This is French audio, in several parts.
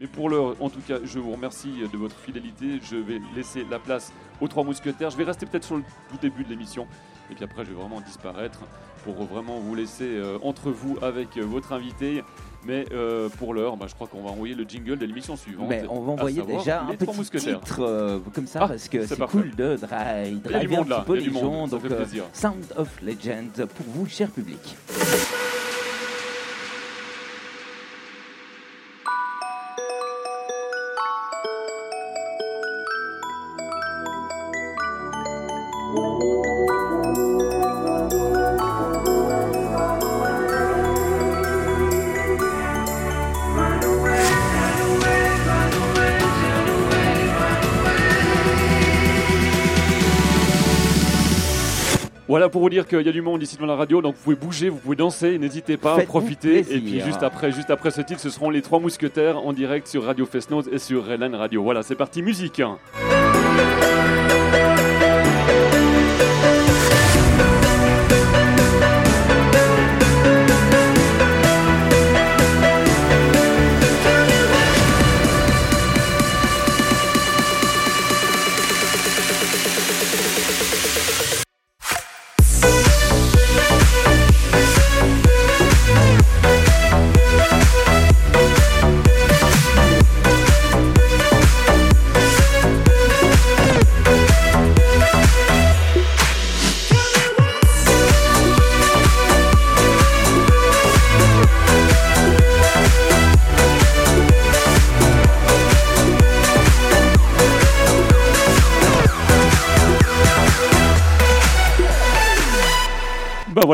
Mais pour l'heure, en tout cas, je vous remercie de votre fidélité. Je vais laisser la place aux trois mousquetaires. Je vais rester peut-être sur le tout début de l'émission. Et puis après, je vais vraiment disparaître pour vraiment vous laisser euh, entre vous avec euh, votre invité. Mais euh, pour l'heure, bah, je crois qu'on va envoyer le jingle de l'émission suivante. Mais on va envoyer déjà un petit titre euh, comme ça Ah, parce que c'est cool de driver un petit peu les gens. Donc euh. Sound of Legend pour vous, cher public. Vous dire qu'il y a du monde ici dans la radio, donc vous pouvez bouger, vous pouvez danser, n'hésitez pas, profitez. plaisir. Et puis juste après, juste après ce titre, ce seront les trois mousquetaires en direct sur Radio Festnoz et sur Relan Radio. Voilà, c'est parti, musique.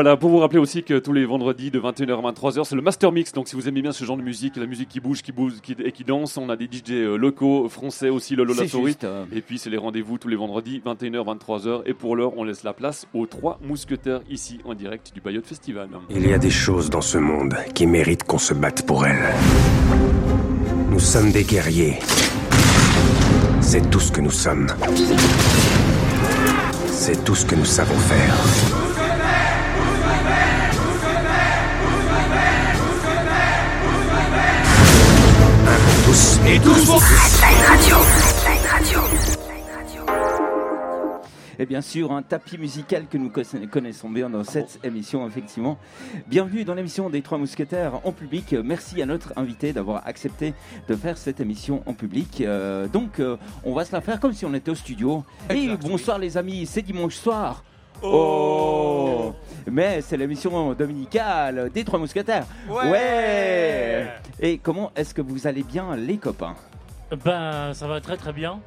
Voilà, pour vous rappeler aussi que tous les vendredis de 21h à 23h, c'est le Master Mix. Donc si vous aimez bien ce genre de musique, la musique qui bouge, qui bouge qui- et qui danse, on a des DJ euh, locaux, français aussi, le Lola euh, Et puis c'est les rendez-vous tous les vendredis, 21h, 23h. Et pour l'heure, on laisse la place aux trois mousquetaires ici en direct du Bayeux Festival. Il y a des choses dans ce monde qui méritent qu'on se batte pour elles. Nous sommes des guerriers. C'est tout ce que nous sommes. C'est tout ce que nous savons faire. Tous et tous pour Et bien sûr, un tapis musical que nous conna- connaissons bien dans cette émission, effectivement. Bienvenue dans l'émission des Trois Mousquetaires en public. Merci à notre invité d'avoir accepté de faire cette émission en public. Euh, donc, euh, on va se la faire comme si on était au studio. Et bonsoir les amis, c'est dimanche soir. Oh. Mais c'est l'émission dominicale des Trois Mousquetaires. Ouais. Et comment est-ce que vous allez bien, les copains? Ben, ça va très très bien.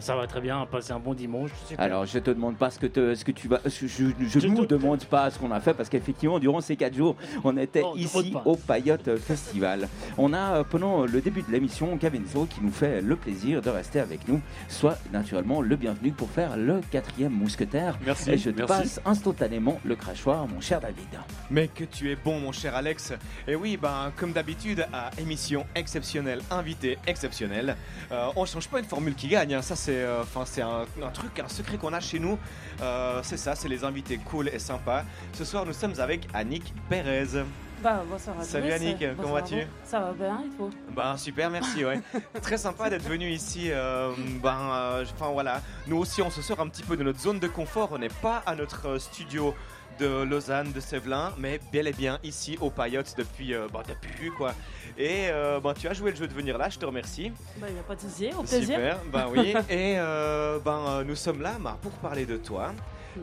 Ça va très bien, passer un bon dimanche. super. Alors, je te demande pas ce que, te- ce que tu vas. Je, je, je Je nous te- demande pas ce qu'on a fait parce qu'effectivement, durant ces quatre jours, on était Oh, ici au Payotte Festival. On a, euh, pendant le début de l'émission, Gavenzo qui nous fait le plaisir de rester avec nous. Soit naturellement le bienvenu pour faire le quatrième mousquetaire. Merci, Et je te merci. passe instantanément le crachoir, mon cher David. Mais que tu es bon, mon cher Alex. Et oui, ben, comme d'habitude, à émission exceptionnelle, invité exceptionnel. Euh, on change pas une formule qui gagne. hein. Ça, c'est, euh, enfin, c'est un, un truc, un secret qu'on a chez nous. Euh, c'est ça, c'est les invités cool et sympas. Ce soir, nous sommes avec Annick Pérez. Bah, bonsoir à Salut tous. Annick, Bonsoir comment vas-tu? Ça va bien, il faut. Ben super, merci. Ouais. Très sympa d'être venu ici. euh, ben, euh, enfin voilà, nous aussi on se sort un petit peu de notre zone de confort. On n'est pas à notre studio de Lausanne, de Sévelin, mais bel et bien ici au Payotte depuis, euh, ben, depuis quoi. Et euh, ben, tu as joué le jeu de venir là, je te remercie. Bah, il n'y a pas de souci, au plaisir. Super, ben oui. Et ben nous sommes là pour parler de toi.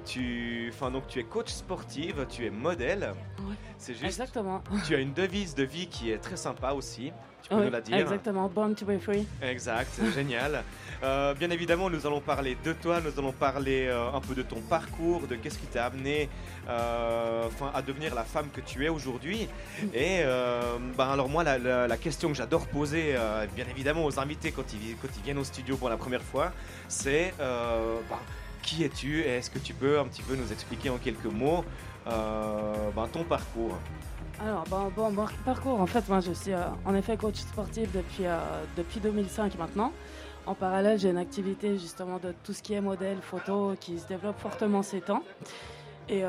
Tu, enfin donc tu es coach sportive, tu es modèle. Ouais. C'est juste. Exactement. Tu as une devise de vie qui est très sympa aussi. Tu peux Oui, nous la dire Exactement, born to be free. Exact, génial. Euh, bien évidemment, nous allons parler de toi, nous allons parler euh, un peu de ton parcours, de qu'est-ce qui t'a amené euh, à devenir la femme que tu es aujourd'hui. Et ben, alors moi, la, la- la question que j'adore poser, bien évidemment, aux invités quand ils, quand ils viennent au studio pour la première fois, c'est ben, qui es-tu et est-ce que tu peux un petit peu nous expliquer en quelques mots euh, ben, ton parcours? Alors, bon, bon, parcours, en fait, moi, je suis euh, en effet coach sportif depuis, euh, depuis 2005 maintenant. En parallèle, j'ai une activité justement de tout ce qui est modèle, photo, qui se développe fortement ces temps. Et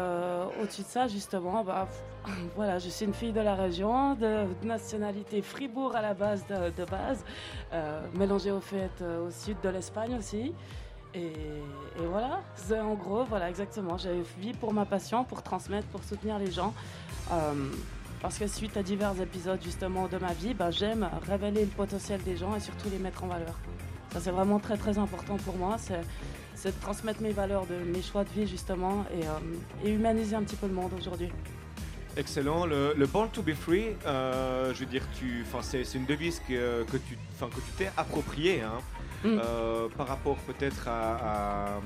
au-dessus de ça, justement, bah, voilà, je suis une fille de la région, de, nationalité Fribourg à la base de, base, euh, mélangée au fait au sud de l'Espagne aussi. Et, voilà, c'est en gros, voilà, exactement. J'ai vis pour ma passion, pour transmettre, pour soutenir les gens. parce que suite à divers épisodes justement de ma vie, bah, j'aime révéler le potentiel des gens et surtout les mettre en valeur. Ça c'est vraiment très très important pour moi. C'est de transmettre mes valeurs, de mes choix de vie justement et, euh, humaniser un petit peu le monde aujourd'hui. Excellent. Le, Born to be Free, euh, je veux dire, c'est, une devise que, que tu, que t'es appropriée. Hein. Mm. Euh, par rapport peut-être à,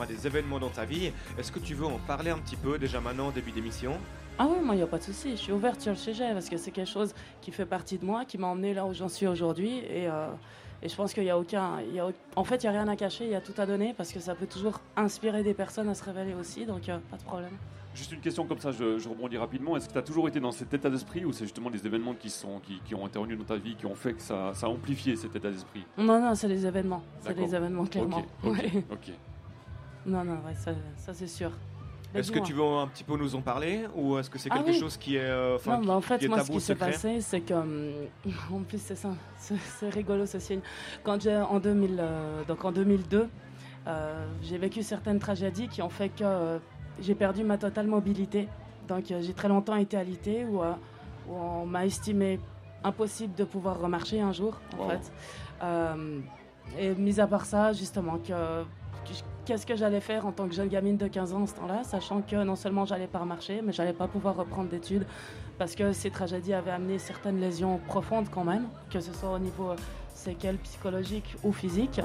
à, des événements dans ta vie. Est-ce que tu veux en parler un petit peu déjà maintenant au début d'émission? Ah oui, moi, il n'y a pas de souci. Je suis ouverte sur le sujet parce que c'est quelque chose qui fait partie de moi, qui m'a emmené là où j'en suis aujourd'hui. Et, et je pense qu'il n'y a aucun. Y a, en fait, il n'y a rien à cacher, il y a tout à donner parce que ça peut toujours inspirer des personnes à se révéler aussi, donc euh, pas de problème. Juste une question comme ça, je, rebondis rapidement. Est-ce que tu as toujours été dans cet état d'esprit ou c'est justement des événements qui, sont, qui, qui, ont intervenu dans ta vie qui ont fait que ça, ça a amplifié cet état d'esprit? Non, non, c'est les événements. C'est les événements, clairement. Ok. Non, non, ça, ça c'est sûr. Est-ce que tu veux un petit peu nous en parler ou est-ce que c'est quelque ah chose qui est euh, Non, bah, en fait, moi, ce qui s'est passé, c'est que hum, en plus c'est ça, c'est rigolo ceci. Quand j'ai en 2000, euh, donc en 2002, euh, j'ai vécu certaines tragédies qui ont fait que j'ai perdu ma totale mobilité. Donc j'ai très longtemps été alité où, où on m'a estimé impossible de pouvoir remarcher un jour, en fait. et mis à part ça, justement, que qu'est-ce que j'allais faire en tant que jeune gamine de 15 ans en ce temps-là, sachant que non seulement j'allais pas remarcher, mais j'allais pas pouvoir reprendre d'études parce que ces tragédies avaient amené certaines lésions profondes quand même, que ce soit au niveau séquelles psychologiques ou physiques.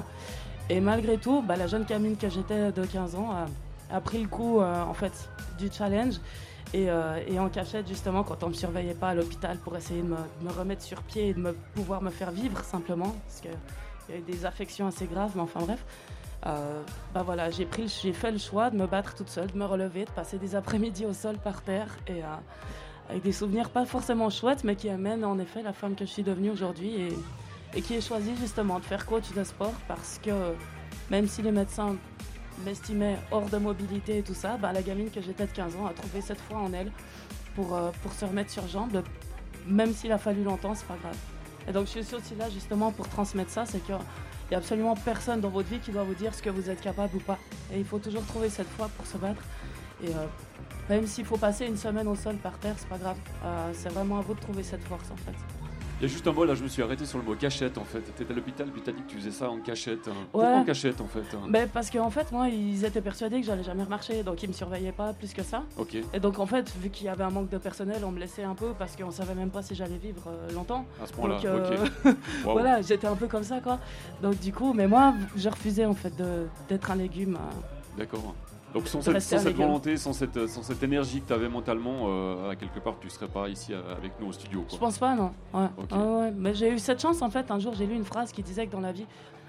Et malgré tout, bah, la jeune gamine que j'étais de 15 ans a, pris le coup euh, en fait du challenge. Euh, et, en cachette justement quand on me surveillait pas à l'hôpital pour essayer de me, remettre sur pied et de me, pouvoir me faire vivre simplement parce qu'il y a eu des affections assez graves mais enfin bref euh, bah voilà, j'ai pris, j'ai fait le choix de me battre toute seule, de me relever, de passer des après-midi au sol par terre et avec des souvenirs pas forcément chouettes, mais qui amènent en effet la femme que je suis devenue aujourd'hui et, et qui ai choisi justement de faire coach de sport parce que même si les médecins m'estimaient hors de mobilité et tout ça, bah, la gamine que j'étais de 15 ans a trouvé cette foi en elle pour, euh, pour se remettre sur jambes, même s'il a fallu longtemps, c'est pas grave. Et donc je suis aussi là justement pour transmettre ça, c'est que il n'y a absolument personne dans votre vie qui doit vous dire ce que vous êtes capable ou pas. Et il faut toujours trouver cette foi pour se battre. Et euh, même s'il faut passer une semaine au sol par terre, c'est pas grave. Euh, c'est vraiment à vous de trouver cette force en fait. Juste un mot là, je me suis arrêté sur le mot cachette en fait. Tu étais à l'hôpital puis tu as dit que tu faisais ça en cachette. Pourquoi en cachette en fait hein? Ben, Parce qu'en fait, moi, ils étaient persuadés que j'allais jamais remarcher, donc ils me surveillaient pas plus que ça. Ok. Et donc en fait, vu qu'il y avait un manque de personnel, on me laissait un peu parce qu'on savait même pas si j'allais vivre euh, longtemps. À ce point-là, ok. voilà, j'étais un peu comme ça quoi. Donc du coup, mais moi, je refusais en fait d'être un légume. D'accord. Donc sans cette, volonté, sans cette, sans cette énergie que tu avais mentalement, euh, à quelque part, tu serais pas ici euh, avec nous au studio. Quoi. Je pense pas, non. Ouais. Mais j'ai eu cette chance en fait. Un jour, j'ai lu une phrase qui disait que dans la vie,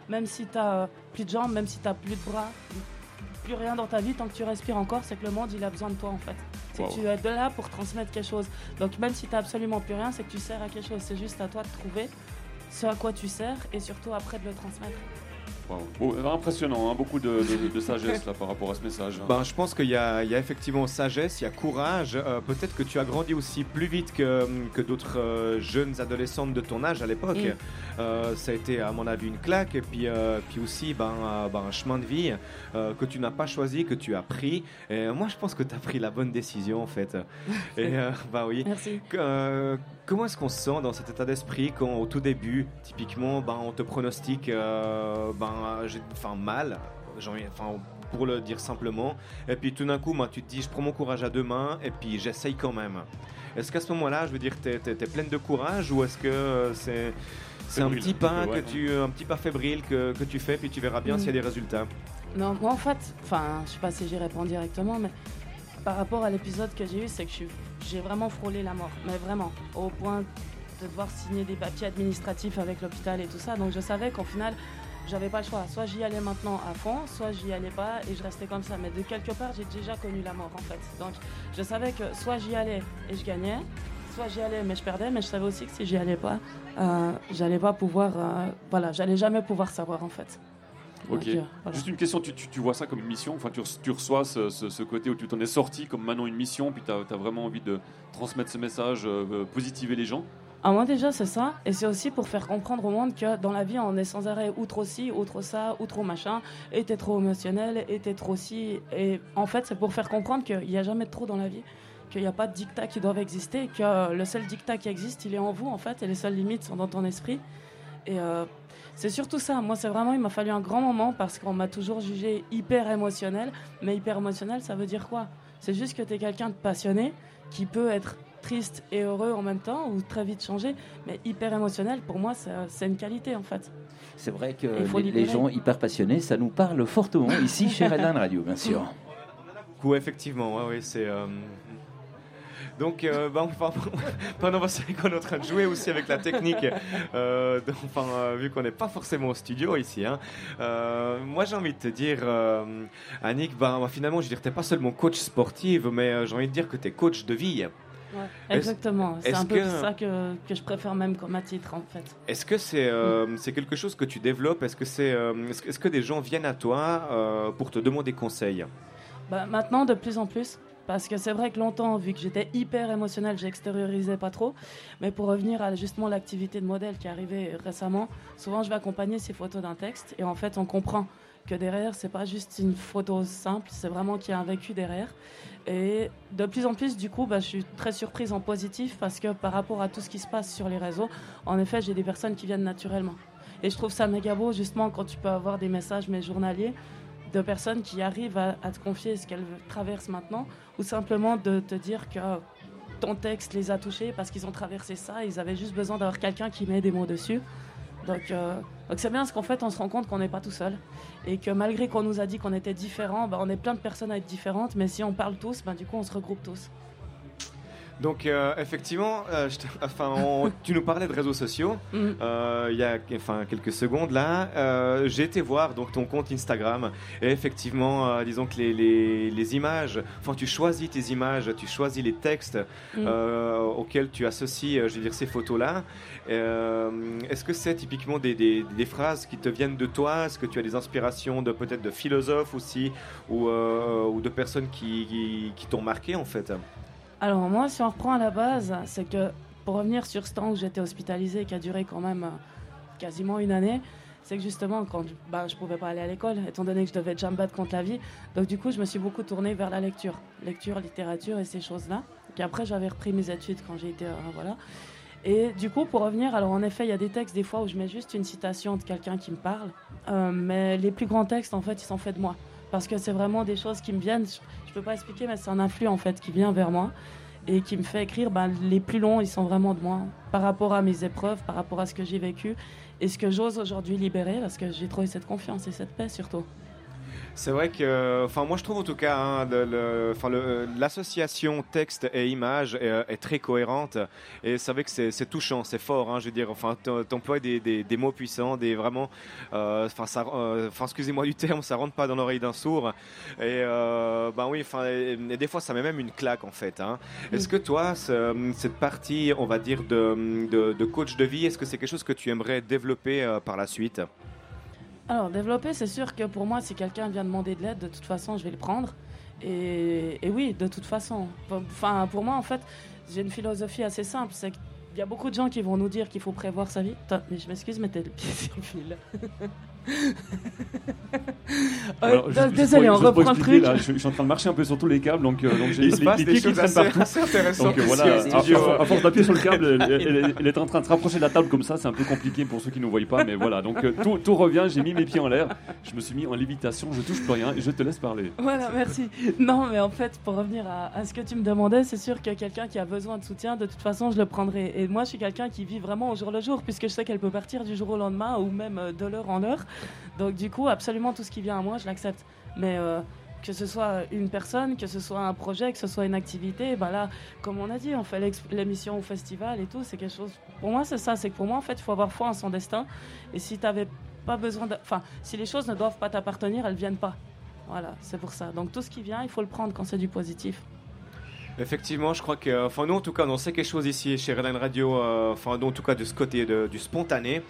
même si tu as euh, plus de jambes, même si tu plus de bras, plus rien dans ta vie, tant que tu respires encore, c'est que le monde il a besoin de toi en fait. C'est que tu es de là pour transmettre quelque chose. Donc même si tu absolument plus rien, c'est que tu sers à quelque chose. C'est juste à toi de trouver ce à quoi tu sers et surtout après de le transmettre impressionnant, hein, beaucoup de, sagesse là, par rapport à ce message. Hein. Ben, je pense qu'il y, a effectivement sagesse, il y a courage. Euh, peut-être que tu as grandi aussi plus vite que, que d'autres euh, jeunes adolescentes de ton âge à l'époque. Euh, ça a été, à mon avis, une claque. Et puis, puis aussi ben, ben, un chemin de vie que tu n'as pas choisi, que tu as pris. Et moi, je pense que tu as pris la bonne décision en fait. Et bah oui. Merci. comment est-ce qu'on se sent dans cet état d'esprit quand au tout début, typiquement, ben, on te pronostique ben, enfin mal, enfin pour le dire simplement. Et puis tout d'un coup, moi, tu te dis, je prends mon courage à deux mains et puis j'essaye quand même. Est-ce qu'à ce, moment-là, je veux dire, tu es, pleine de courage ou est-ce que euh, c'est c'est un petit pas que tu, un petit pas fébrile que, que tu fais puis tu verras bien s'il y a des résultats. Non, moi en fait, enfin, je sais pas si j'y réponds directement, mais par rapport à l'épisode que j'ai eu, c'est que j'ai vraiment frôlé la mort, mais vraiment, au point de devoir signer des papiers administratifs avec l'hôpital et tout ça. Donc je savais qu'au final, j'avais pas le choix. Soit j'y allais maintenant à fond, soit j'y allais pas et je restais comme ça. Mais de quelque part, j'ai déjà connu la mort en fait. Donc je savais que soit j'y allais et je gagnais, soit j'y allais mais je perdais. Mais je savais aussi que si j'y allais pas, euh, j'allais pas pouvoir, euh, voilà, j'allais jamais pouvoir savoir en fait. Ok. Juste une question, tu, tu, vois ça comme une mission? Enfin, tu, tu reçois ce, ce, côté où tu t'en es sorti comme maintenant une mission, puis tu as, vraiment envie de transmettre ce message, positiver les gens? Ah, moi déjà c'est ça, et c'est aussi pour faire comprendre au monde que dans la vie on est sans arrêt ou trop ci, ou trop ça, ou trop machin, et t'es trop émotionnel, et t'es trop ci, et en fait c'est pour faire comprendre qu'il n'y a jamais de trop dans la vie, qu'il n'y a pas de dictats qui doivent exister, que le seul dictat qui existe il est en vous en fait, et les seules limites sont dans ton esprit. Et euh, c'est surtout ça, moi c'est vraiment, il m'a fallu un grand moment parce qu'on m'a toujours jugé hyper émotionnel, mais hyper émotionnel ça veut dire quoi? C'est juste que t'es quelqu'un de passionné qui peut être triste et heureux en même temps ou très vite changer, mais hyper émotionnel, pour moi, c'est une qualité en fait. C'est vrai que les, gens hyper passionnés, ça nous parle fortement ici chez Redline Radio, bien sûr. Oui, effectivement, ouais, c'est. Euh, donc, euh, bah, pendant qu'on est en train de jouer aussi avec la technique, euh, enfin, euh, vu qu'on n'est pas forcément au studio ici, hein, moi j'ai envie de te dire, Annick, bah, finalement, je veux dire, tu n'es pas seulement coach sportive, mais j'ai envie de dire que tu es coach de vie exactement. C'est un peu ça que, que, je préfère même comme à titre en fait. Est-ce que c'est euh, quelque chose que tu développes? Est-ce que, c'est euh, est-ce que des gens viennent à toi euh, pour te demander conseil? Bah, Maintenant, de plus en plus. Parce que c'est vrai que longtemps, vu que j'étais hyper émotionnel, j'extériorisais pas trop. Mais pour revenir à justement l'activité de modèle qui est arrivée récemment, souvent je vais accompagner ces photos d'un texte et en fait on comprend que derrière c'est pas juste une photo simple, c'est vraiment qu'il y a un vécu derrière. Et de plus en plus, du coup, bah, je suis très surprise en positif parce que par rapport à tout ce qui se passe sur les réseaux, en effet, j'ai des personnes qui viennent naturellement. Et je trouve ça méga beau, justement, quand tu peux avoir des messages, mais journaliers, de personnes qui arrivent à, te confier ce qu'elles traversent maintenant, ou simplement de te dire que ton texte les a touchés parce qu'ils ont traversé ça, ils avaient juste besoin d'avoir quelqu'un qui met des mots dessus. Donc, euh, donc c'est bien parce qu'en fait, on se rend compte qu'on n'est pas tout seul et que malgré qu'on nous a dit qu'on était différents, bah, on est plein de personnes à être différentes, mais si on parle tous, bah, du coup, on se regroupe tous. Donc euh, effectivement, euh, enfin, tu nous parlais de réseaux sociaux mm. euh, il y a enfin, quelques secondes là. J'ai été voir donc ton compte Instagram et effectivement, disons que les, les, les, images, enfin tu choisis tes images, tu choisis les textes mm. auxquels tu associes, je veux dire, ces photos là. Est-ce que c'est typiquement des, des, des, phrases qui te viennent de toi? Est-ce que tu as des inspirations de peut-être de philosophes aussi ou, ou de personnes qui, qui, qui t'ont marqué en fait? Alors moi, si on reprend à la base, c'est que pour revenir sur ce temps où j'étais hospitalisée, qui a duré quand même euh, quasiment une année, c'est que justement, quand bah, je pouvais pas aller à l'école, étant donné que je devais déjà me battre contre la vie, donc du coup, je me suis beaucoup tournée vers la lecture, lecture, littérature et ces choses-là. Et après, j'avais repris mes études quand j'ai été, euh, voilà. Et du coup, pour revenir, alors en effet, il y a des textes des fois où je mets juste une citation de quelqu'un qui me parle, euh, mais les plus grands textes, en fait, ils sont faits de moi parce que c'est vraiment des choses qui me viennent. Je, ne peux pas expliquer, mais c'est un influx en fait qui vient vers moi et qui me fait écrire. Ben, les plus longs, ils sont vraiment de moi par rapport à mes épreuves, par rapport à ce que j'ai vécu et ce que j'ose aujourd'hui libérer parce que j'ai trouvé cette confiance et cette paix surtout. C'est vrai que, enfin, moi je trouve en tout cas, hein, l'association texte et image est, très cohérente et c'est vrai que c'est touchant, c'est fort. Hein, je veux dire, enfin, t'emploies des, des, des, mots puissants, des vraiment, euh, enfin, euh, enfin, excusez-moi du terme, ça rentre pas dans l'oreille d'un sourd. Et euh, ben oui, enfin, des fois ça met même une claque en fait. Hein. Est-ce que toi, cette partie, on va dire de, de, de coach de vie, est-ce que c'est quelque chose que tu aimerais développer par la suite? Alors, développer, c'est sûr que pour moi, si quelqu'un vient demander de l'aide, de toute façon, je vais le prendre. Et, oui, de toute façon. Enfin, pour moi, en fait, j'ai une philosophie assez simple. C'est qu'il y a beaucoup de gens qui vont nous dire qu'il faut prévoir sa vie. mais je m'excuse, mais t'es le pied sur le fil. désolé, on reprend le truc. je, suis en train de marcher un peu sur tous les câbles, donc, euh, donc j'ai les, les pieds qui traînent partout. Donc euh, voilà, à, force d'appuyer sur le câble, elle, est en train de se rapprocher de la table comme ça, c'est un peu compliqué pour ceux qui ne voient pas, mais voilà. Donc euh, tout, tout, revient, j'ai mis mes pieds en l'air, je me suis mis en lévitation, je touche plus rien et je te laisse parler. Voilà, merci. Non, mais en fait, pour revenir à, ce que tu me demandais, c'est sûr que quelqu'un qui a besoin de soutien, de toute façon, je le prendrai. Et moi, je suis quelqu'un qui vit vraiment au jour le jour, puisque je sais qu'elle peut partir du jour au lendemain ou même de l'heure en heure. Donc du coup, absolument tout ce qui vient à moi, je l'accepte. Mais euh, que ce soit une personne, que ce soit un projet, que ce soit une activité, ben là, comme on a dit, on fait l'émission au festival et tout, c'est quelque chose. Pour moi, c'est ça, c'est que pour moi, en fait, il faut avoir foi en son destin. Et si tu pas besoin de. Enfin, si les choses ne doivent pas t'appartenir, elles viennent pas. Voilà, c'est pour ça. Donc tout ce qui vient, il faut le prendre quand c'est du positif. Effectivement, je crois que, enfin nous en tout cas, on sait quelque chose ici chez Redline Radio, euh, enfin nous en tout cas de ce côté de, du spontané,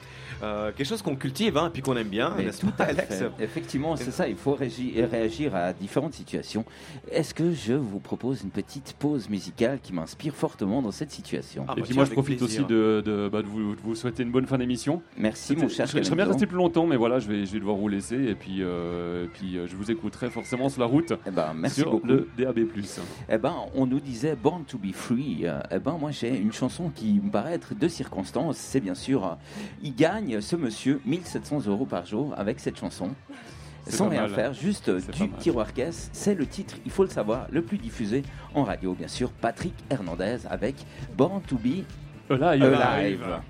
euh, quelque chose qu'on cultive hein, puis qu'on aime bien, n'est-ce tout pas, à Alex fait. Effectivement, c'est ça. Il faut régi- réagir à différentes situations. Est-ce que je vous propose une petite pause musicale qui m'inspire fortement dans cette situation? Ah, Et bah puis tiens, moi, je profite plaisir. aussi de, de- bah, de vous, de vous souhaiter une bonne fin d'émission. Merci, mon cher serais bien resté plus longtemps, mais voilà, je vais, je vais devoir vous laisser. Et puis, euh, et puis euh, je vous écouterai forcément sur la route Eh ben, merci sur beaucoup. le DAB. Eh ben, on nous disait Born to be free. Eh ben, moi, j'ai une chanson qui me paraît être de circonstance. C'est bien sûr, il gagne ce monsieur 1700 euros par jour avec cette chanson. Sans rien mal. faire, juste du tiroir caisse. C'est le titre, il faut le savoir, le plus diffusé en radio, bien sûr. Patrick Hernandez avec Born to be Alive. Alive.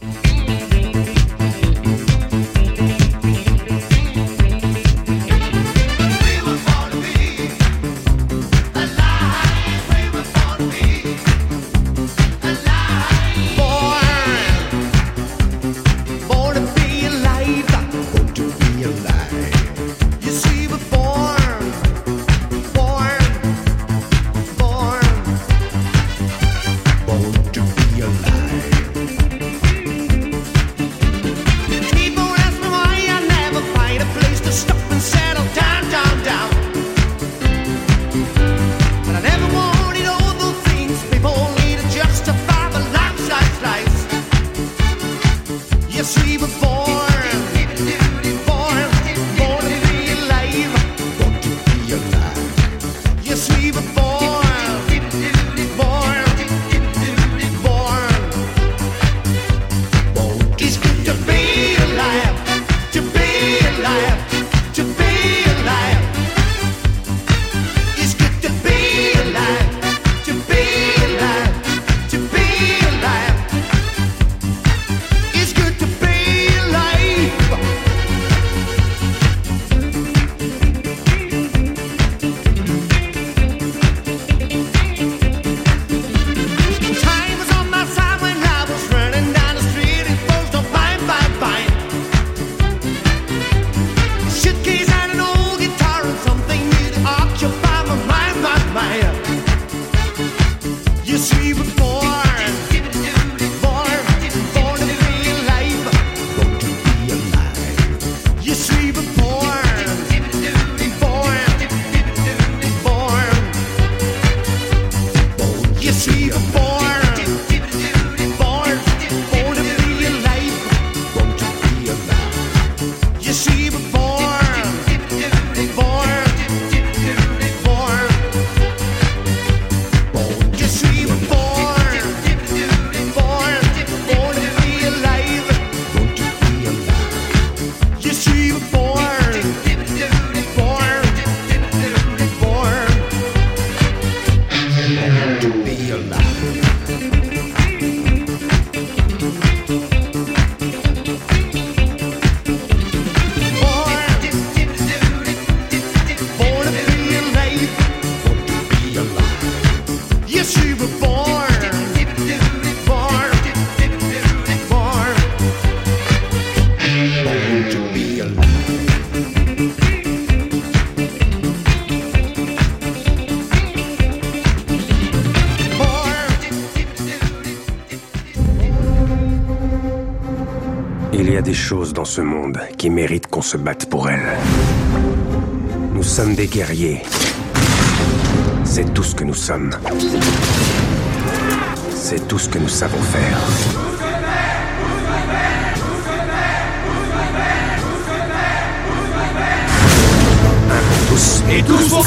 Il y a des choses dans ce monde qui méritent qu'on se batte pour elles. Nous sommes des guerriers. C'est tout ce que nous sommes. C'est tout ce que nous savons faire. Un pour tous et tous pour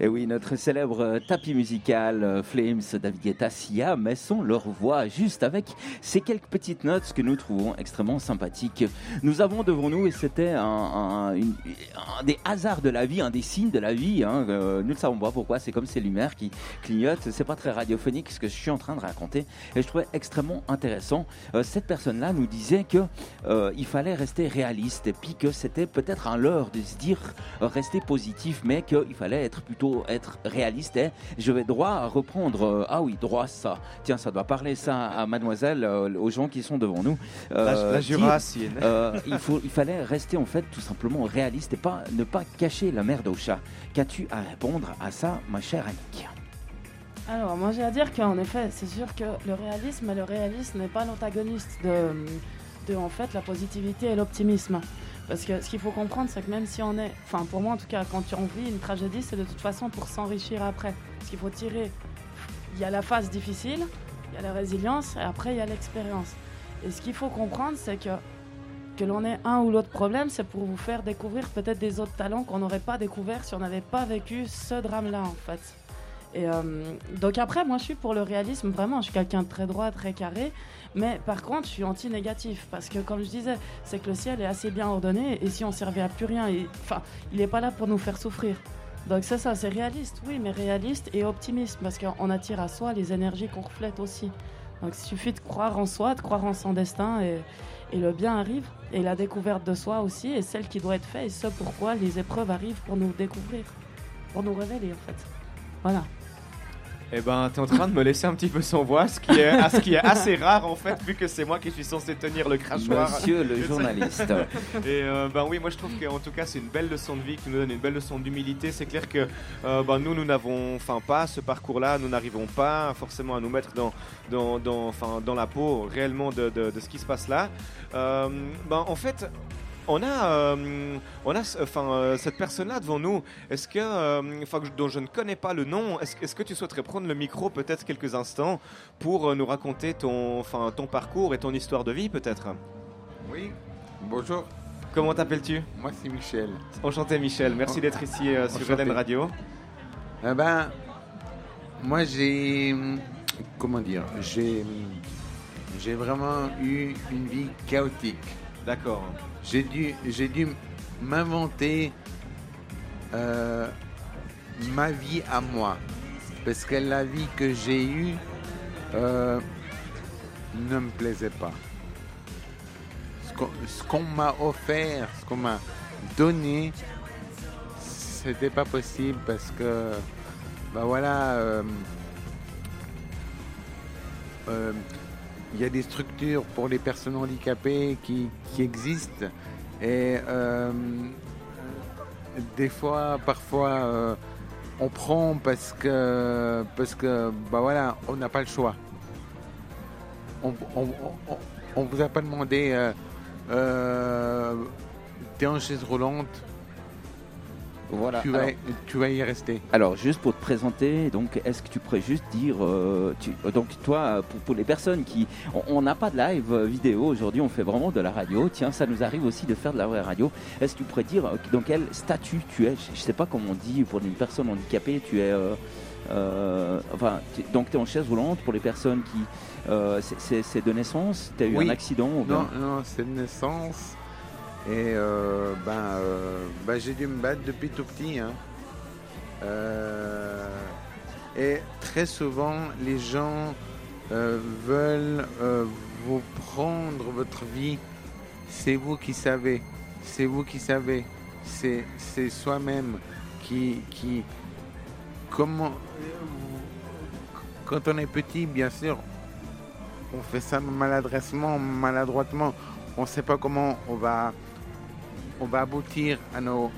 Et oui, notre célèbre euh, tapis musical euh, Flames, David Guetta, Sia, mais sont leur voix juste avec ces quelques petites notes que nous trouvons extrêmement sympathiques. Nous avons devant nous, et c'était un, un- un des hasards de la vie, un des signes de la vie. hein, euh, nous ne savons pas pourquoi, c'est comme ces lumières qui clignotent. C'est pas très radiophonique ce que je suis en train de raconter, et je trouvais extrêmement intéressant. Cette personne-là nous disait que euh, il fallait rester réaliste, et puis que c'était peut-être un leurre de se dire rester positif, mais qu'il fallait être plutôt faut être réaliste. Et je vais droit à reprendre. euh, ah oui, droit ça. Tiens, ça doit parler ça à mademoiselle, euh, aux gens qui sont devant nous. La, Euh, la Jurassienne. euh, il, faut, il fallait rester en fait tout simplement réaliste et pas, ne pas cacher la merde au chat. Qu'as-tu à répondre à ça, ma chère Annick Alors, moi j'ai à dire qu'en effet, c'est sûr que le réalisme, le réalisme n'est pas l'antagoniste de, de en fait la positivité et l'optimisme. Parce que ce qu'il faut comprendre, c'est que même si on est, enfin pour moi en tout cas, quand on vit une tragédie, c'est de toute façon pour s'enrichir après. Ce qu'il faut tirer, il y a la phase difficile, il y a la résilience, et après il y a l'expérience. Et ce qu'il faut comprendre, c'est que que l'on ait un ou l'autre problème, c'est pour vous faire découvrir peut-être des autres talents qu'on n'aurait pas découvert si on n'avait pas vécu ce drame-là en fait. Et euh, donc après, moi je suis pour le réalisme, vraiment, je suis quelqu'un de très droit, très carré, mais par contre je suis anti-négatif, parce que comme je disais, c'est que le ciel est assez bien ordonné, et si on servait à plus rien, et- il n'est pas là pour nous faire souffrir. Donc c'est ça, c'est réaliste, oui, mais réaliste et optimiste, parce qu'on attire à soi les énergies qu'on reflète aussi. Donc il suffit de croire en soi, de croire en son destin, et, et le bien arrive, et la découverte de soi aussi, est celle qui doit être faite, et ce pourquoi les épreuves arrivent pour nous découvrir, pour nous révéler en fait. Voilà. Eh ben, t'es en train de me laisser un petit peu sans voix, ce qui est, ce qui est assez rare en fait, vu que c'est moi qui suis censé tenir le crachoir. Monsieur le journaliste. Et euh, ben oui, moi je trouve qu'en tout cas c'est une belle leçon de vie qui nous donne une belle leçon d'humilité. C'est clair que euh, ben, nous, nous n'avons enfin pas ce parcours-là, nous n'arrivons pas forcément à nous mettre dans, dans, dans, dans la peau réellement de, de, de ce qui se passe là. Euh, ben, en fait, on a, euh, on a enfin, euh, cette personne-là devant nous. Est-ce que, euh, enfin, dont je ne connais pas le nom, est-ce, que tu souhaiterais prendre le micro peut-être quelques instants pour nous raconter ton, enfin, ton parcours et ton histoire de vie peut-être? Oui, bonjour, Comment t'appelles-tu? Moi c'est Michel. Enchanté Michel, merci d'être ici sur. Eden Radio. Eh ben, moi j'ai. Comment dire J'ai. J'ai vraiment eu une vie chaotique. D'accord. J'ai dû, j'ai dû m'inventer euh, ma vie à moi. Parce que la vie que j'ai eue euh, ne me plaisait pas. Ce qu'on, m'a offert, ce qu'on m'a donné, c'était pas possible parce que, bah voilà, euh, il y a des structures pour les personnes handicapées qui, existent et euh, des fois, parfois, euh, on prend parce que, parce que, bah voilà, on n'a pas le choix. On, on vous a pas demandé, euh, euh, t'es en chaise roulante, Voilà. tu, vas, Alors, tu vas y rester. alors, juste pour te présenter, donc, est-ce que tu pourrais juste dire, euh, tu- euh, donc, toi, pour, pour les personnes qui, on- n'a pas de live euh, vidéo aujourd'hui, on fait vraiment de la radio. Tiens, ça nous arrive aussi de faire de la vraie radio. Est-ce que tu pourrais dire euh, dans quel statut tu es? Je ne sais pas comment on dit pour une personne handicapée. Tu es, euh, euh, enfin, tu- donc, tu es en chaise roulante pour les personnes qui, euh, c'est- de naissance? Tu as eu Oui. un accident ou bien- Non, non, c'est de naissance. Et euh, ben, euh, ben, j'ai dû me battre depuis tout petit. hein. Euh, et très souvent, les gens veulent vous prendre votre vie. C'est vous qui savez. C'est vous qui savez. C'est c'est soi-même qui, qui. Comment. Quand on est petit, bien sûr, on fait ça maladressement, maladroitement. On ne sait pas comment on va, on va aboutir à nos,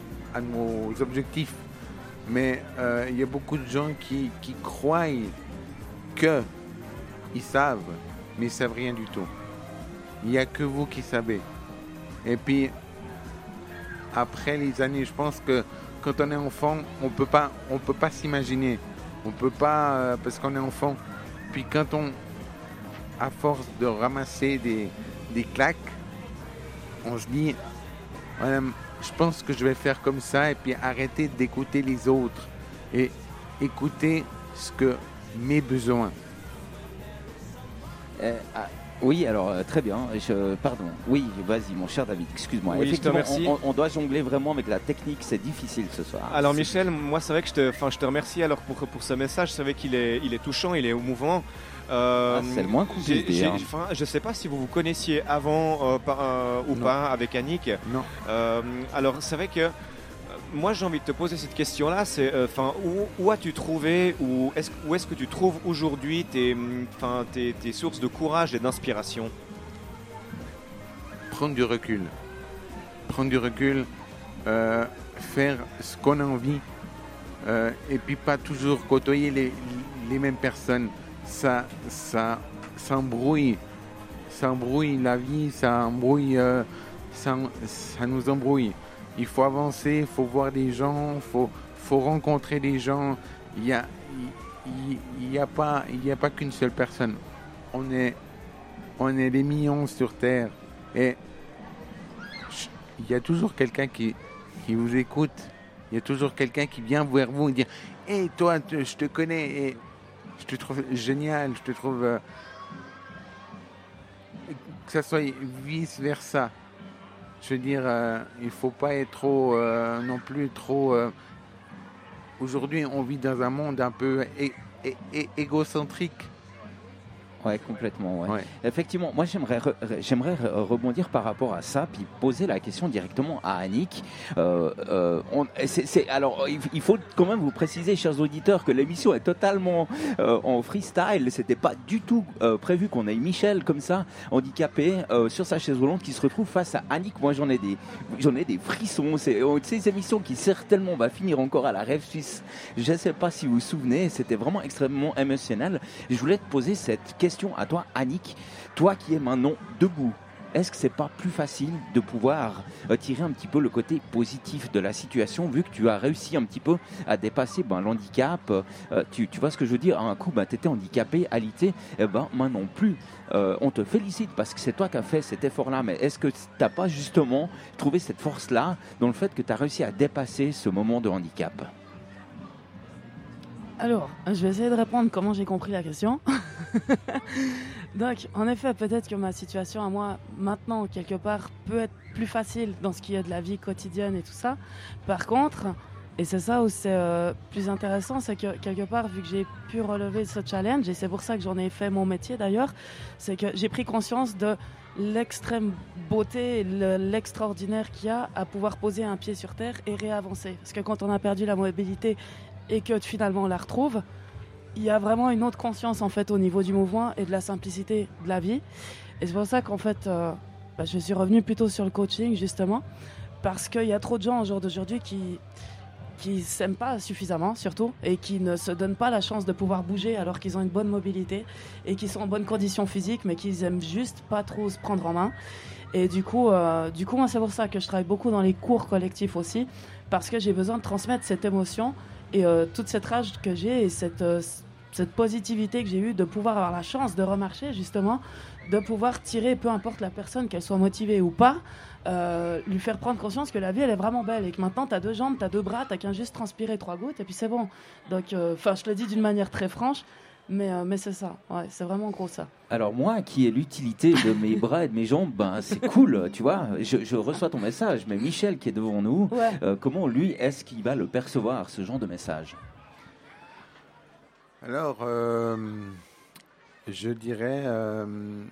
objectifs. Mais euh, il y a beaucoup de gens qui, qui croient que ils savent, mais ils savent rien du tout. Il n'y a que vous qui savez. Et puis, après les années, je pense que quand on est enfant, on peut pas, on peut pas s'imaginer. On peut pas, euh, parce qu'on est enfant. Puis quand on, à force de ramasser des, claques, on se dit, je pense que je vais faire comme ça et puis arrêter d'écouter les autres et écouter ce que mes besoins. Euh, ah, oui, alors euh, très bien. Je, pardon. Oui, vas-y, mon cher David. Excuse-moi. Oui, je te Effectivement, remercie. on, on- doit jongler vraiment avec la technique. C'est difficile ce soir. Alors Michel, moi c'est vrai que je te, enfin, je te remercie alors pour, pour ce message. C'est vrai qu'il est, il est touchant, il est émouvant. Euh, Ah, c'est le moins qu'on puisse dire. Je sais pas si vous vous connaissiez avant euh, par- euh, ou Non. pas avec Annick. Non. Euh, alors c'est vrai que moi j'ai envie de te poser cette question-là. C'est, euh, enfin, où, as-tu trouvé, ou est-ce, où est-ce que tu trouves aujourd'hui tes, hum, sources de courage et d'inspiration? Prendre du recul. Prendre du recul, euh, faire ce qu'on a envie, euh, et puis pas toujours côtoyer les, mêmes personnes. Ça, ça, ça embrouille, ça embrouille la vie, ça embrouille, ça nous embrouille. Il faut avancer, il faut voir des gens, il faut, rencontrer des gens. Il n'y a, y a pas, qu'une seule personne. On est, on des millions sur Terre. Et il y a toujours quelqu'un qui, vous écoute. Il y a toujours quelqu'un qui vient vers vous et dire Hé, toi, je te connais et je te trouve génial, je te trouve. euh, que ça soit vice-versa. Je veux dire, euh, il faut pas être trop, euh, non plus trop. euh, Aujourd'hui, on vit dans un monde un peu égocentrique. Ouais, complètement. Ouais. Ouais. Effectivement, moi j'aimerais re- j'aimerais re- rebondir par rapport à ça, puis poser la question directement à Annick. Euh, euh, on- c'est- c'est- alors, il faut quand même vous préciser, chers auditeurs, que l'émission est totalement euh, en freestyle. C'était pas du tout prévu qu'on ait Michel comme ça, handicapé, sur sa chaise roulante, qui se retrouve face à Annick. Moi, j'en ai des, j'en ai des frissons. C'est euh, ces émissions qui certainement va finir encore à la rêve suisse. Je ne sais pas si vous vous souvenez, c'était vraiment extrêmement émotionnel. Je voulais te poser cette question à toi, Annick. Toi qui es maintenant debout, est-ce que c'est pas plus facile de pouvoir euh, tirer un petit peu le côté positif de la situation vu que tu as réussi un petit peu à dépasser ben, l'handicap euh, tu, tu vois ce que je veux dire? Un coup, ben, tu handicapé, alité, et ben maintenant plus. Euh, on te félicite parce que c'est toi qui as fait cet effort-là, mais est-ce que tu n'as pas justement trouvé cette force-là dans le fait que tu as réussi à dépasser ce moment de handicap? Alors, je vais essayer de répondre comment j'ai compris la question. Donc, en effet, peut-être que ma situation à moi, maintenant, quelque part, peut être plus facile dans ce qui est de la vie quotidienne et tout ça. Par contre, et c'est ça où c'est euh, plus intéressant, c'est que quelque part, vu que j'ai pu relever ce challenge, et c'est pour ça que j'en ai fait mon métier d'ailleurs, c'est que j'ai pris conscience de l'extrême beauté, le- l'extraordinaire qu'il y a à pouvoir poser un pied sur terre et réavancer. Parce que quand on a perdu la mobilité et que finalement on la retrouve, il y a vraiment une autre conscience en fait au niveau du mouvement et de la simplicité de la vie. Et c'est pour ça qu'en fait, euh, bah, je suis revenu plutôt sur le coaching justement, parce qu'il y a trop de gens au jour d'aujourd'hui qui qui s'aiment pas suffisamment surtout et qui ne se donnent pas la chance de pouvoir bouger alors qu'ils ont une bonne mobilité et qui sont en bonne condition physique mais qu'ils aiment juste pas trop se prendre en main et du coup euh, du coup moi c'est pour ça que je travaille beaucoup dans les cours collectifs aussi parce que j'ai besoin de transmettre cette émotion et euh, toute cette rage que j'ai et cette, euh, cette positivité que j'ai eue de pouvoir avoir la chance de remarcher justement, de pouvoir tirer, peu importe la personne, qu'elle soit motivée ou pas, euh, lui faire prendre conscience que la vie elle est vraiment belle et que maintenant tu as deux jambes, tu as deux bras, tu qu'un juste transpirer trois gouttes et puis c'est bon. Donc, enfin, je le dis d'une manière très franche. Mais, euh, mais c'est ça, ouais, c'est vraiment gros ça. Alors moi, qui ai l'utilité de mes bras et de mes jambes, ben c'est cool, tu vois. Je, je reçois ton message, mais Michel qui est devant nous, Ouais. euh, comment lui est-ce qu'il va le percevoir ce genre de message? Alors, euh, je dirais, euh,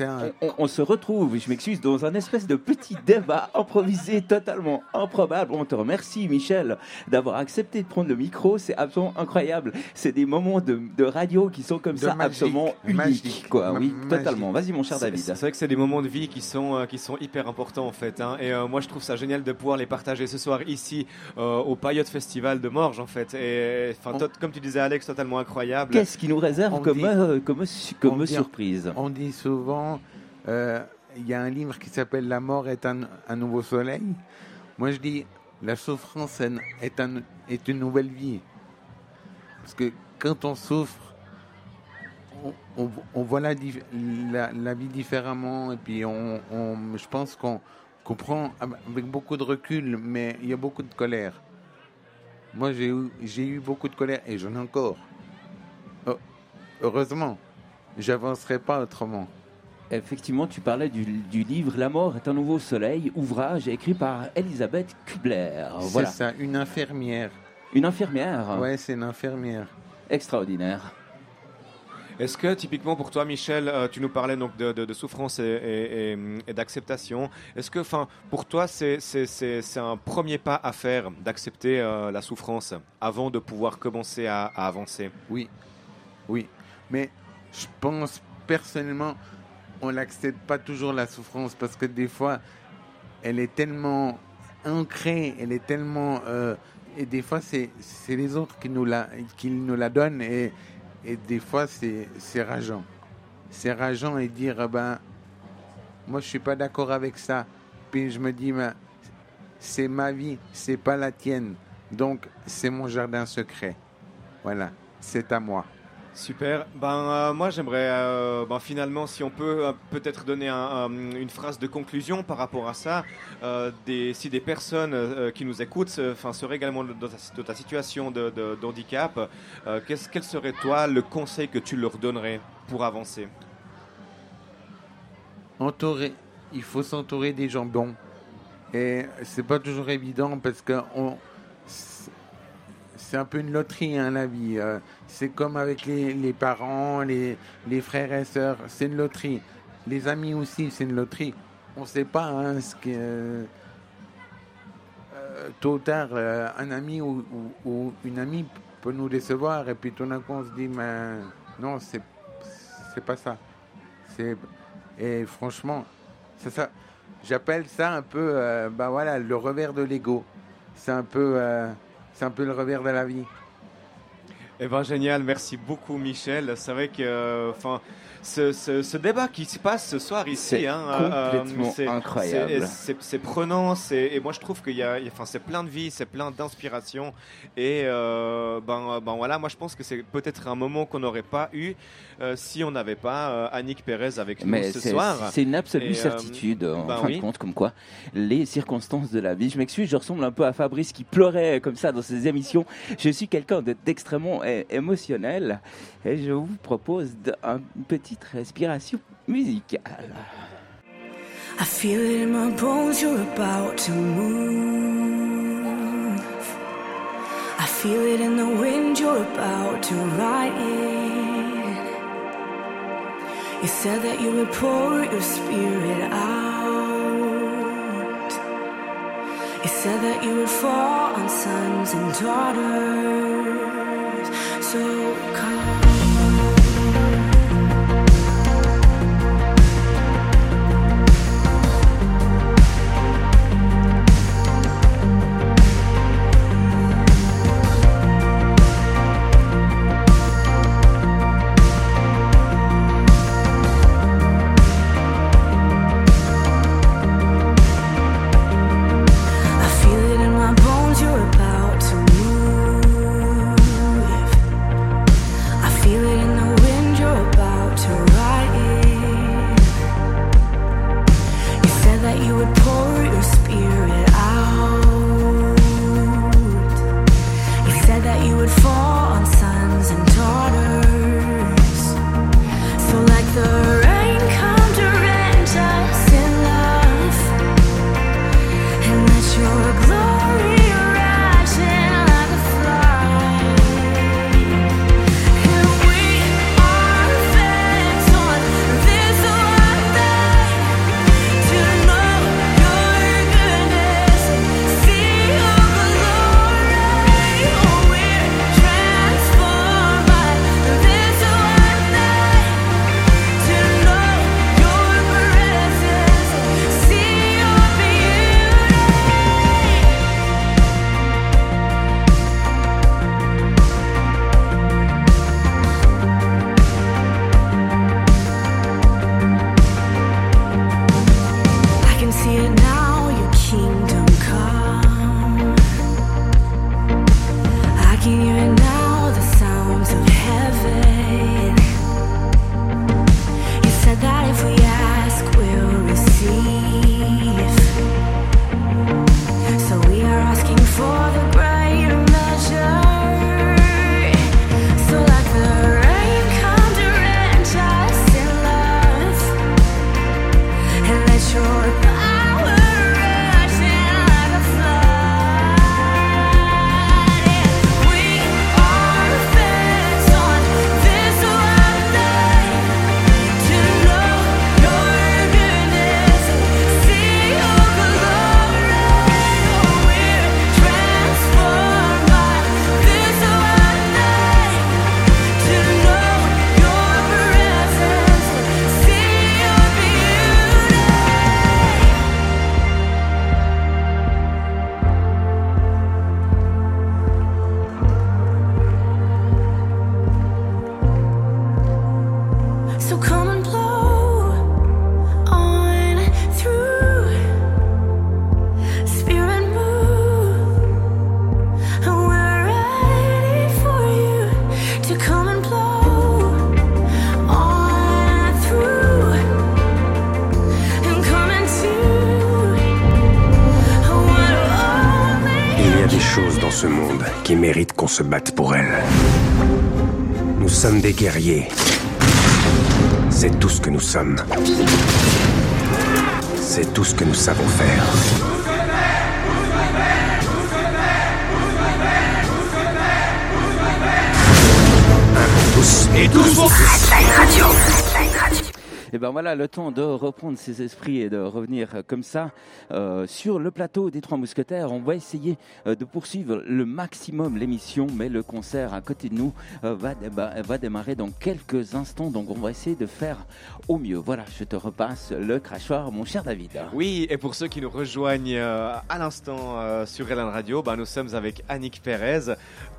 un, on, on se retrouve, je m'excuse, dans un espèce de petit débat improvisé totalement improbable. On te remercie, Michel, d'avoir accepté de prendre le micro. C'est absolument incroyable. C'est des moments de, de radio qui sont comme De ça, magique, absolument uniques. Quoi. ma- Oui, magique. totalement. Vas-y, mon cher C'est- David. C'est vrai que c'est des moments de vie qui sont, euh, qui sont hyper importants en fait. hein. Et euh, moi je trouve ça génial de pouvoir les partager ce soir ici euh, au Payotte Festival de Morges en fait. Et enfin, On- tot- comme tu disais Alex, totalement incroyable. Qu'est-ce qui nous réserve On comme, dit- euh, comme, su- comme on dit- surprise? on dit souvent, euh, il y a un livre qui s'appelle La mort est un, nouveau soleil. Moi, je dis, la souffrance est, est un- est une nouvelle vie. Parce que quand on souffre, on, voit la, vie différemment. Et puis, on, je pense qu'on qu'on prend avec beaucoup de recul, mais il y a beaucoup de colère. Moi, j'ai eu, j'ai eu beaucoup de colère et j'en ai encore. Oh, heureusement, j'avancerai pas autrement. Effectivement, tu parlais du, du livre La mort est un nouveau soleil, ouvrage écrit par Elisabeth Kubler. Voilà, C'est ça, une infirmière. une infirmière Ouais, c'est une infirmière. extraordinaire. Est-ce que typiquement pour toi, Michel, euh, tu nous parlais donc de, de- de souffrance et, et- et- et d'acceptation. Est-ce que, enfin, pour toi, c'est un premier pas à faire d'accepter euh, la souffrance avant de pouvoir commencer à, à avancer? Oui, oui. Mais je pense personnellement, on n'accepte pas toujours la souffrance parce que des fois, elle est tellement ancrée, elle est tellement. euh, et des fois, c'est les autres qui nous la, qui nous la donnent et, des fois, c'est rageant. C'est rageant et dire, ah ben, moi, je suis pas d'accord avec ça. Puis je me dis, ben, c'est ma vie, c'est pas la tienne. Donc, c'est mon jardin secret. Voilà, c'est à moi. Super. Ben euh, moi j'aimerais euh, ben, finalement si on peut euh, peut-être donner un- un- une phrase de conclusion par rapport à ça. Si des personnes qui nous écoutent, enfin seraient également dans ta, situation de, euh, qu'est-ce- quel serait toi le conseil que tu leur donnerais pour avancer? Entourer, il faut s'entourer des gens bons. Et c'est pas toujours évident parce que on, c'est- un peu une loterie, hein, la vie. Euh, C'est comme avec les, les parents, les, les frères et sœurs, c'est une loterie. Les amis aussi, c'est une loterie. On ne sait pas hein, ce que. euh, tôt ou tard, euh, un ami ou, ou- une amie peut nous décevoir et puis tout d'un coup on se dit, mais non, c'est c'est pas ça. C'est et franchement, c'est ça. J'appelle ça un peu, bah voilà, le revers de l'ego. C'est un peu, c'est un peu le revers de la vie. Eh ben génial, merci beaucoup Michel. C'est vrai que, euh, enfin, ce, ce- ce débat qui se passe ce soir ici, C'est hein, euh, complètement incroyable. c'est- prenant, et moi je trouve qu'il y a, enfin, c'est plein de vie, c'est plein d'inspiration, et euh, ben, ben voilà, moi je pense que c'est peut-être un moment qu'on n'aurait pas eu euh, si on n'avait pas Annick Pérez avec nous Mais ce soir. c'est une absolue Et, certitude, en ben fin oui. de compte, comme quoi les circonstances de la vie. Je m'excuse, je ressemble un peu à Fabrice qui pleurait comme ça dans ses émissions. Je suis quelqu'un de- d'extrêmement émotionnel et je vous propose de- une petite respiration musicale. I feel it in my bones, you're about to move. I feel it in the wind, you're about to ride in. You said that you would pour your spirit out. You said that you would fall on sons and daughters. C'est tout ce que nous sommes. C'est tout ce que nous savons faire. Un tous et tous pour Et ben voilà, le temps de reprendre ses esprits et de revenir comme ça euh, sur le plateau des Trois Mousquetaires. On va essayer euh, de poursuivre le maximum l'émission, mais le concert à côté de nous euh, va, déba- va démarrer dans quelques instants, donc on va essayer de faire au mieux. Voilà, je te repasse le crachoir, mon cher David. Oui, et pour ceux qui nous rejoignent euh, à l'instant euh, sur Elan Radio, bah, nous sommes avec Annick Pérez.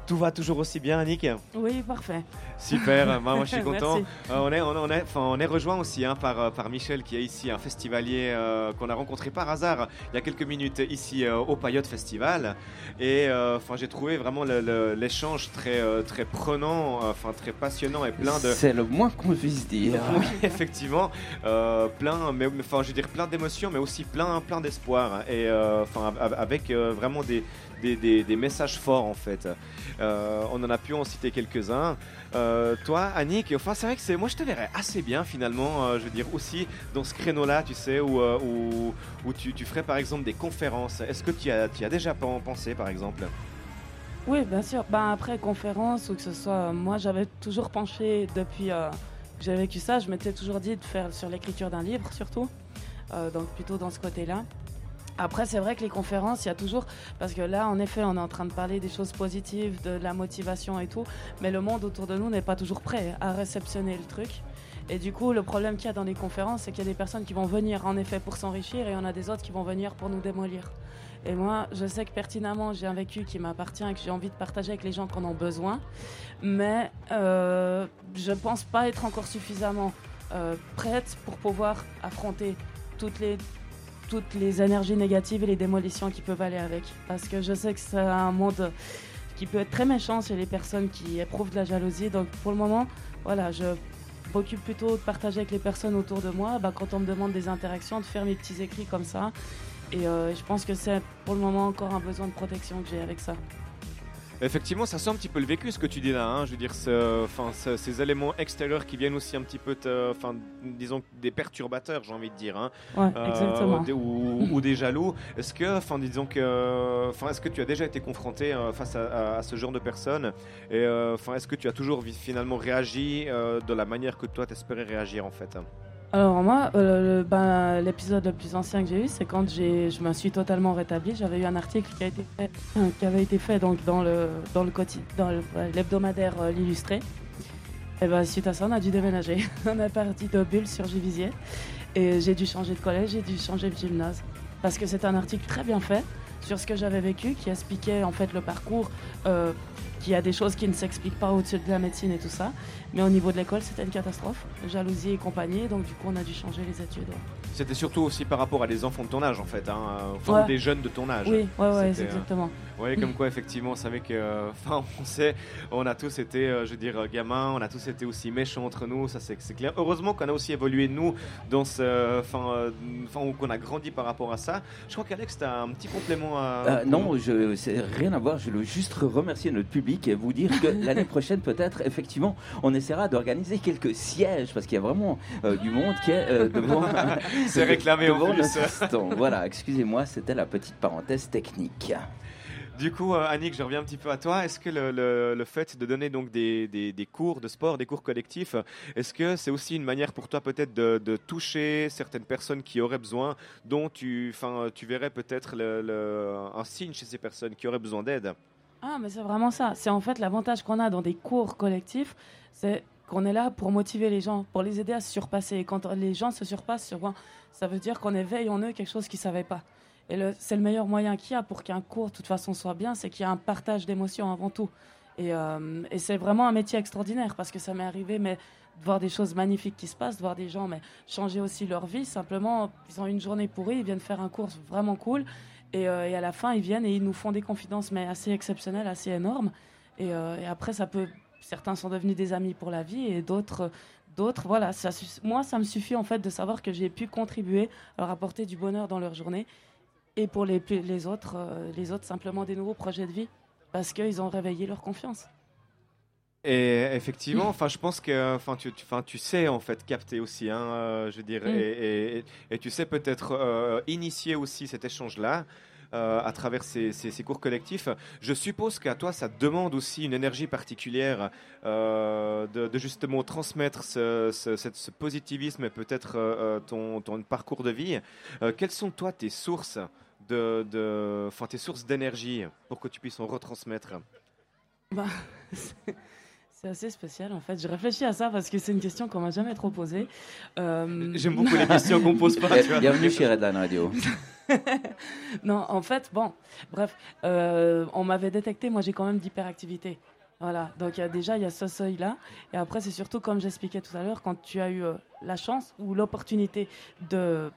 Tout va toujours aussi bien, Annick? Oui, parfait. Super, bah, moi je suis content. Euh, on, est, on, on est, enfin, on est rejoint aussi hein, par, euh, par Michel qui est ici, un festivalier euh, qu'on a rencontré par hasard il y a quelques minutes ici euh, au Payotte Festival. Et enfin, j'ai trouvé vraiment l'échange très, très prenant, enfin très passionnant et plein de. C'est le moins qu'on puisse dire. Oui, effectivement, plein, mais enfin, je veux dire plein d'émotions, mais aussi plein, plein d'espoir, et enfin, av- avec vraiment des, des, des- des messages forts en fait. On en a pu en citer quelques-uns. Euh, toi, Annick, enfin, c'est vrai que moi, je te verrais assez bien finalement. euh, je veux dire aussi dans ce créneau-là, tu sais, où, euh, tu, ferais par exemple des conférences. Est-ce que tu as, as déjà pen- pensé, par exemple? Oui, bien sûr. Ben, après conférence ou que ce soit, euh, moi j'avais toujours penché depuis que j'ai vécu ça, je m'étais toujours dit de faire sur l'écriture d'un livre surtout, donc plutôt dans ce côté-là. Après, c'est vrai que les conférences, il y a toujours, parce que là, en effet, on est en train de parler des choses positives, de la motivation et tout, mais le monde autour de nous n'est pas toujours prêt à réceptionner le truc. Et du coup, le problème qu'il y a dans les conférences, c'est qu'il y a des personnes qui vont venir en effet pour s'enrichir et il y en a des autres qui vont venir pour nous démolir. Et moi, je sais que pertinemment, j'ai un vécu qui m'appartient et que j'ai envie de partager avec les gens qui en ont besoin. Mais euh, je pense pas être encore suffisamment euh, prête pour pouvoir affronter toutes les, toutes les énergies négatives et les démolitions qui peuvent aller avec. Parce que je sais que c'est un monde qui peut être très méchant chez les personnes qui éprouvent de la jalousie. Donc pour le moment, voilà, je m'occupe plutôt de partager avec les personnes autour de moi. Bah, quand on me demande des interactions, de faire mes petits écrits comme ça. Et euh, je pense que c'est pour le moment encore un besoin de protection que j'ai avec ça. Effectivement, ça sent un petit peu le vécu ce que tu dis là. hein. Je veux dire, ce- enfin, ce- ces éléments extérieurs qui viennent aussi un petit peu, enfin, disons des perturbateurs, j'ai envie de dire, hein. Ouais, des- ou, ou des jaloux. Est-ce que, enfin, disons que, enfin, est-ce que tu as déjà été confronté euh, face à, à- à ce genre de personnes? Et euh, enfin, est-ce que tu as toujours finalement réagi euh, de la manière que toi t'espérais réagir en fait? Alors moi, euh, ben, l'épisode le plus ancien que j'ai eu, c'est quand je me suis totalement rétablie. J'avais eu un article qui, a été fait, qui avait été fait donc, dans, le, dans, le dans l'hebdomadaire euh, L'Illustré. Et ben, suite à ça, on a dû déménager. on est parti de Bulle sur Givisier. Et j'ai dû changer de collège, j'ai dû changer de gymnase. Parce que c'est un article très bien fait sur ce que j'avais vécu, qui expliquait en fait le parcours, euh, qu'il y a des choses qui ne s'expliquent pas au-dessus de la médecine et tout ça. Mais au niveau de l'école, c'était une catastrophe. Jalousie et compagnie, donc du coup, on a dû changer les études. C'était surtout aussi par rapport à des enfants de ton âge en fait, hein, enfin, Ouais. ou des jeunes de ton âge. Oui, ouais, ouais, C'était, euh, exactement. Oui, comme quoi, effectivement, c'est vrai que, euh, enfin, on sait, on a tous été, euh, je veux dire, euh, gamins, on a tous été aussi méchants entre nous, ça c'est c'est clair. Heureusement qu'on a aussi évolué, nous, dans ce, enfin, euh, qu'on a grandi par rapport à ça. Je crois qu'Alex, tu as un petit complément à. Euh, non, je, c'est rien à voir. Je veux juste remercier notre public et vous dire que l'année prochaine, peut-être, effectivement, on essaiera d'organiser quelques sièges parce qu'il y a vraiment euh, du monde qui est euh, devant. C'est réclamé devant plus. stand. Voilà, excusez-moi, c'était la petite parenthèse technique. Du coup, euh, Annick, je reviens un petit peu à toi. Est-ce que le, le- le fait de donner donc des, des- des cours de sport, des cours collectifs, est-ce que c'est aussi une manière pour toi peut-être de, de toucher certaines personnes qui auraient besoin, dont tu, tu verrais peut-être le- le- un signe chez ces personnes qui auraient besoin d'aide? Ah, mais c'est vraiment ça. C'est en fait l'avantage qu'on a dans des cours collectifs, c'est qu'on est là pour motiver les gens, pour les aider à se surpasser. Et quand les gens se surpassent, ça veut dire qu'on éveille en eux quelque chose qu'ils ne savaient pas. Et c'est le meilleur moyen qu'il y a pour qu'un cours, de toute façon, soit bien, c'est qu'il y a un partage d'émotions avant tout. Et, euh, et c'est vraiment un métier extraordinaire parce que ça m'est arrivé, mais de voir des choses magnifiques qui se passent, de voir des gens mais, changer aussi leur vie. Simplement, ils ont une journée pourrie, ils viennent faire un cours vraiment cool. Et, euh, à la fin, ils viennent et ils nous font des confidences, mais assez exceptionnelles, assez énormes. Et, euh, et après, ça peut. Certains sont devenus des amis pour la vie et d'autres. D'autres, voilà, ça, moi, ça me suffit en fait de savoir que j'ai pu contribuer à leur apporter du bonheur dans leur journée. Et pour les, les autres, euh, les autres, simplement des nouveaux projets de vie. parce qu'ils ont réveillé leur confiance. Et effectivement, enfin, je pense que, enfin, tu, tu, enfin, tu sais en fait capter aussi, hein, euh, je dire, Mm. et, et- et tu sais peut-être euh, initier aussi cet échange-là. Euh, à travers ces, cours collectifs, je suppose qu'à toi, ça demande aussi une énergie particulière euh, de, justement transmettre ce, positivisme et peut-être euh, ton, parcours de vie. Quelles sont toi tes sources de, tes sources d'énergie pour que tu puisses en retransmettre? Bah, c'est- assez spécial en fait. J'ai réfléchi à ça parce que c'est une question qu'on m'a jamais trop posée. Euh, J'aime beaucoup les questions qu'on pose pas. tu vois. Bienvenue chez Redline Radio. non, en fait, bon, bref, euh, on m'avait détecté, moi j'ai quand même d'hyperactivité. Voilà, donc il y a déjà il y a ce seuil-là. Et après, c'est surtout, comme j'expliquais tout à l'heure, quand tu as eu euh, la chance ou l'opportunité de,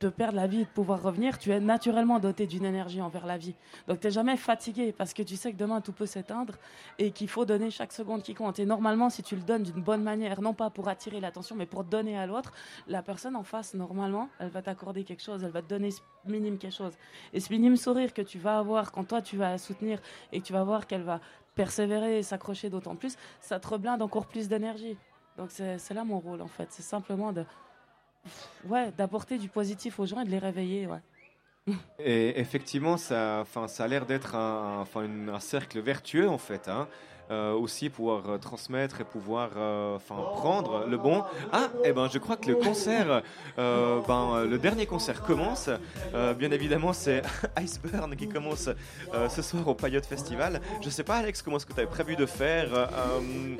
de perdre la vie et de pouvoir revenir, tu es naturellement doté d'une énergie envers la vie. Donc tu n'es jamais fatigué parce que tu sais que demain tout peut s'éteindre et qu'il faut donner chaque seconde qui compte. Et normalement, si tu le donnes d'une bonne manière, non pas pour attirer l'attention, mais pour donner à l'autre, la personne en face, normalement, elle va t'accorder quelque chose, elle va te donner ce minime quelque chose. Et ce minime sourire que tu vas avoir quand toi tu vas la soutenir et tu vas voir qu'elle va persévérer et s'accrocher d'autant plus, ça te reblinde encore plus d'énergie. Donc c'est là mon rôle en fait, c'est simplement de ouais, d'apporter du positif aux gens et de les réveiller, ouais. Et effectivement, ça, ça a l'air d'être un, un- un cercle vertueux en fait. hein. Euh, aussi pouvoir euh, transmettre et pouvoir euh, enfin, prendre le bon. Ah, et ben je crois que le concert, euh, ben, le dernier concert commence. Euh, bien évidemment, c'est Iceburn qui commence euh, ce soir au Payotte Festival. Je sais pas, Alex, comment est-ce que tu avais prévu de faire euh,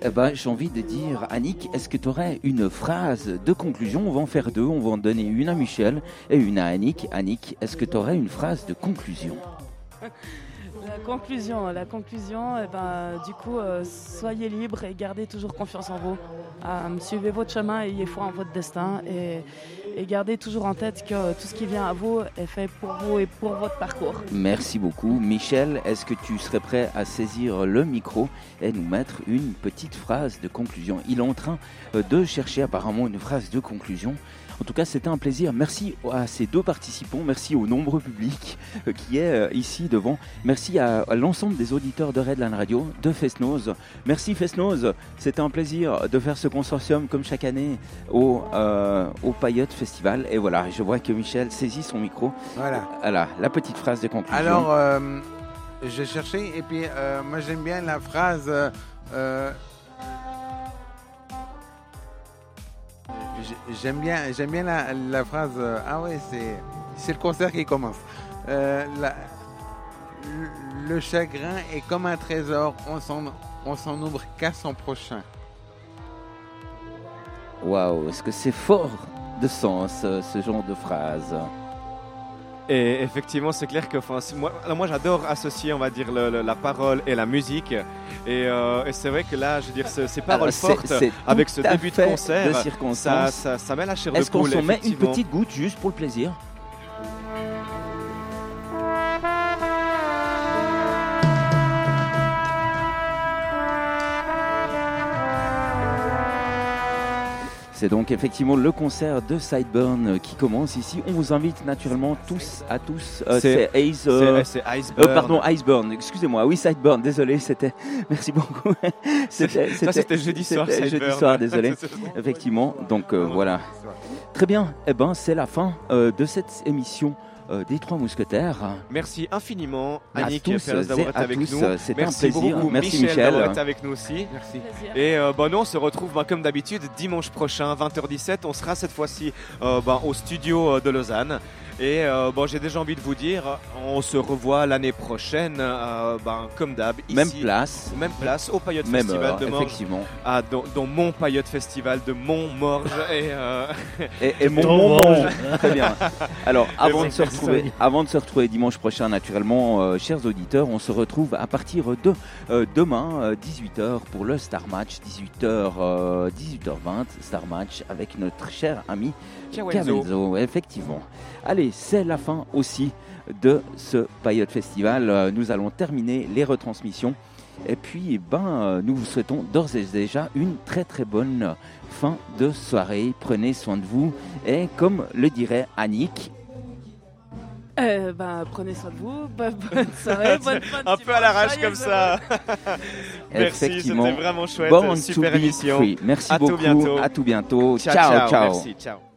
Eh ben, j'ai envie de dire, Annick, est-ce que tu aurais une phrase de conclusion? On va en faire deux, on va en donner une à Michel et une à Annick. Annick, est-ce que tu aurais une phrase de conclusion? La conclusion, la conclusion, eh ben, du coup, euh, soyez libres et gardez toujours confiance en vous. Euh, suivez votre chemin, ayez foi en votre destin et, et gardez toujours en tête que tout ce qui vient à vous est fait pour vous et pour votre parcours. Merci beaucoup. Michel, est-ce que tu serais prêt à saisir le micro et nous mettre une petite phrase de conclusion? Il est en train euh, de chercher apparemment une phrase de conclusion. En tout cas, c'était un plaisir. Merci à ces deux participants. Merci au nombreux public euh, qui est euh, ici devant. Merci à, l'ensemble des auditeurs de Redline Radio, de Fesnose. Merci Fesnose. C'était un plaisir de faire ce consortium comme chaque année au, euh, au Festival. Et voilà, je vois que Michel saisit son micro. Voilà. Voilà, la petite phrase de conclusion. Alors, euh, j'ai cherché et puis euh, moi j'aime bien la phrase. euh, euh, j'ai- j'aime bien, j'aime bien la, la phrase. ah ouais, c'est c'est le concert qui commence. La- le chagrin est comme un trésor. On s'en on s'en ouvre qu'à son prochain. Waouh, est-ce que c'est fort? De sens euh, ce genre de phrase Et effectivement, c'est clair que enfin, moi, j'adore associer, on va dire, le- le- la parole et la musique. Et, euh, et c'est vrai que là, je veux dire, ce- ces paroles fortes, avec ce début de concert, de ça, ça, ça met la chair de Est-ce qu'on poule. s'en met une petite goutte juste pour le plaisir? C'est donc effectivement le concert de Sideburn euh, qui commence ici. On vous invite naturellement tous à tous. euh, C'est- Ace. euh, Iceburn. euh, pardon, Iceburn. Excusez-moi. Oui, Sideburn. Désolé, c'était. Merci beaucoup. C'était. Ça, c'était jeudi soir, c'était jeudi soir. Désolé. Effectivement. Donc voilà. Très bien. Eh ben, c'est la fin de cette émission des Trois Mousquetaires. Merci infiniment, À Annick tous Perez, d'avoir été à avec tous, nous. euh, c'était un Merci plaisir. beaucoup, Merci, Michel, Michel. d'avoir été avec nous aussi. Merci. Et euh, bah, nous, on se retrouve bah, comme d'habitude dimanche prochain, 20h17. On sera cette fois-ci euh, bah, au studio euh, de Lausanne. Et euh, bon, j'ai déjà envie de vous dire, on se revoit l'année prochaine, euh, bah, comme d'hab, ici. Même place. Même place, au Payotte Même Festival heure, de Morges. effectivement. Ah, dans, dans mon Payotte Festival de Montmorges. et, euh, Et, et mon mange. Très bien. Alors, avant bon, de, se retrouver, avant de se retrouver dimanche prochain, naturellement, chers auditeurs, on se retrouve à partir de demain, euh, 18h, pour le Star Match. 18h, euh, 18h20, Star Match, avec notre cher ami Effectivement. Allez, c'est la fin aussi de ce Payotte Festival. Euh, Nous allons terminer les retransmissions. Et puis, ben, euh, nous vous souhaitons d'ores et déjà une très très bonne fin de soirée. Prenez soin de vous. Et comme le dirait Annick, Euh, bah, prenez soin de vous. Bonne, bonne soirée. bonne, bonne Un peu à l'arrache comme ça. Merci, Effectivement. c'était vraiment chouette. Born Super émission. free. Merci À tout beaucoup. bientôt. À tout bientôt. Ciao. ciao. Merci, ciao.